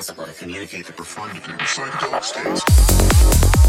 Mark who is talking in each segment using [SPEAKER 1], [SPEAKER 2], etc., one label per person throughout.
[SPEAKER 1] possible to communicate the profound and psychedelic states.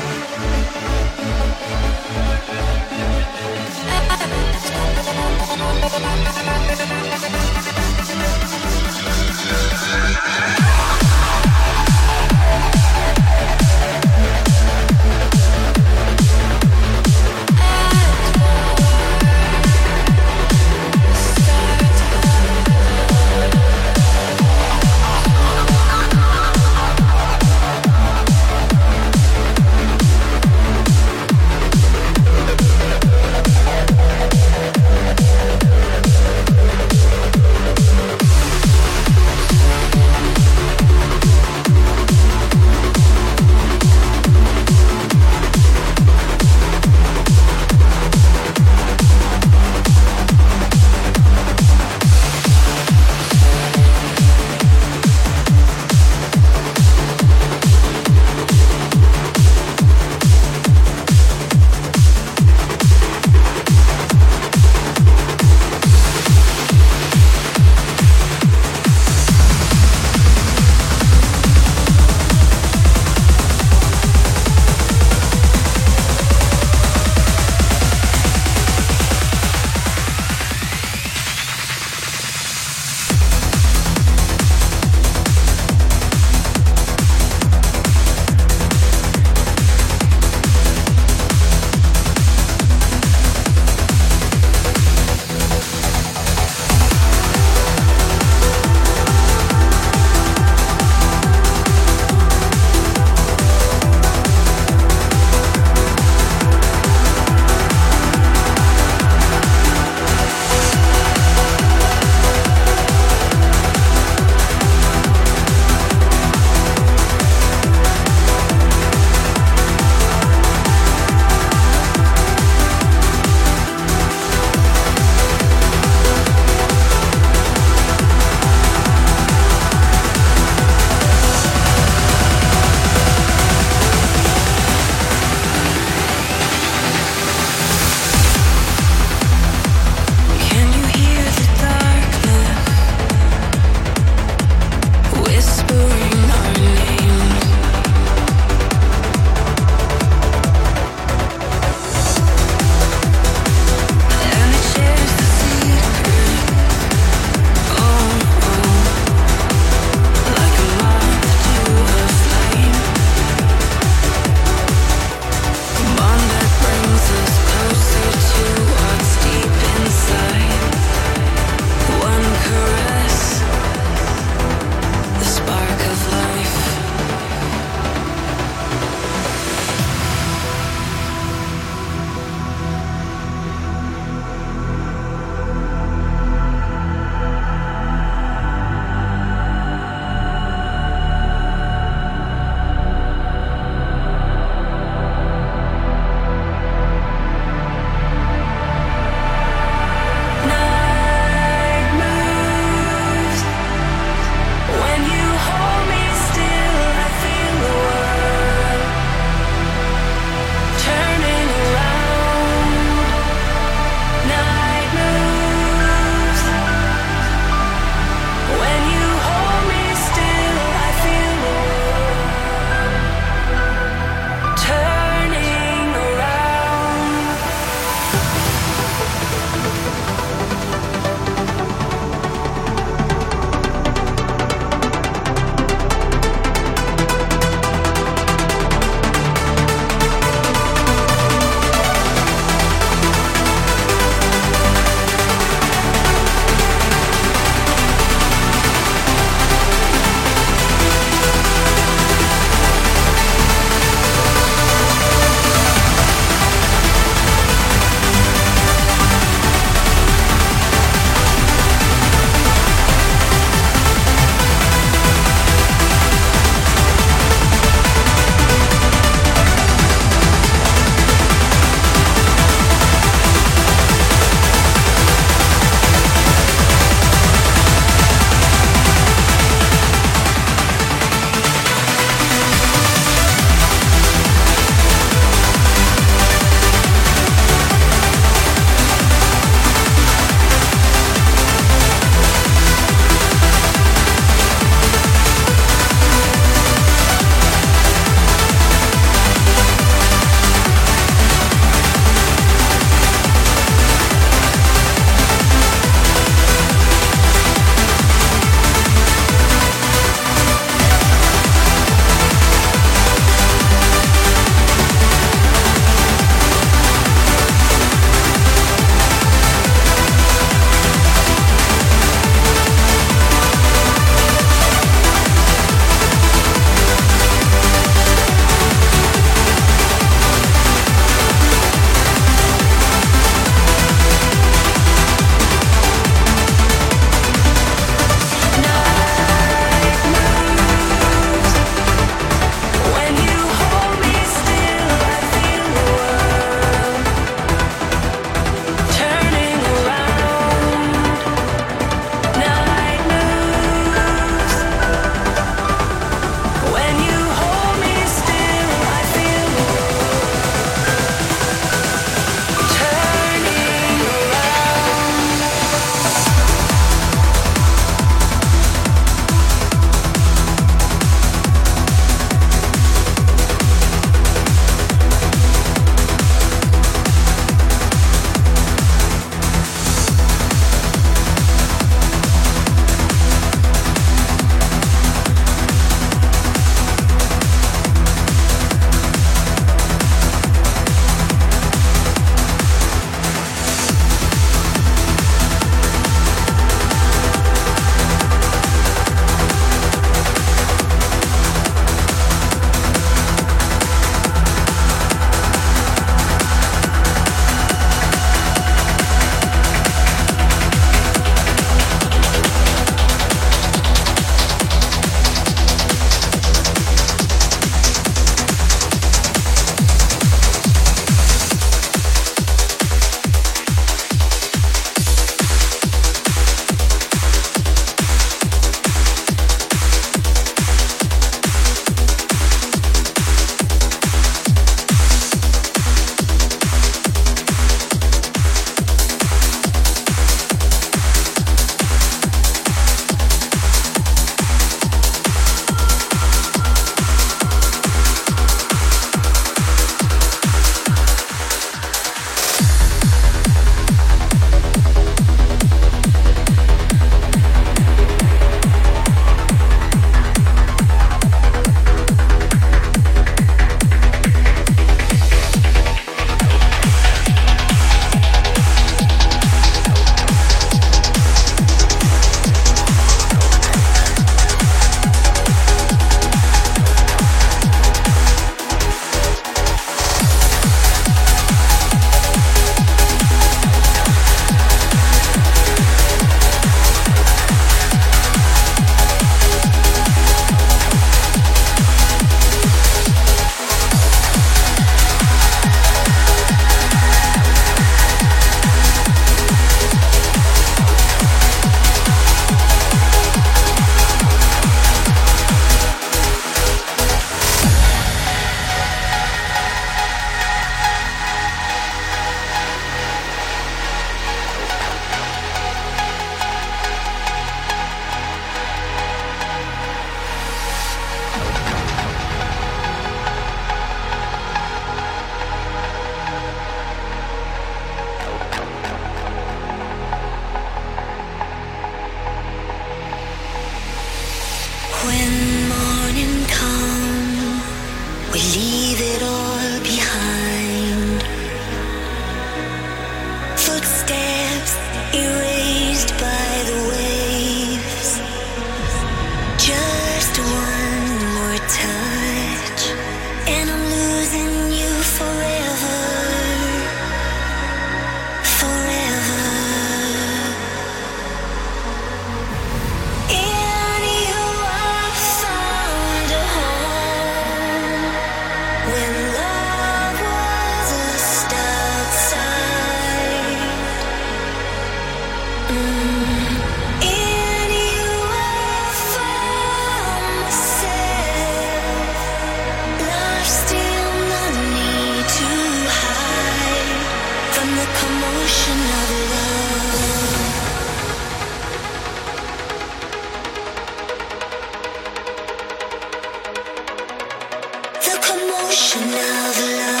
[SPEAKER 1] Passion of love.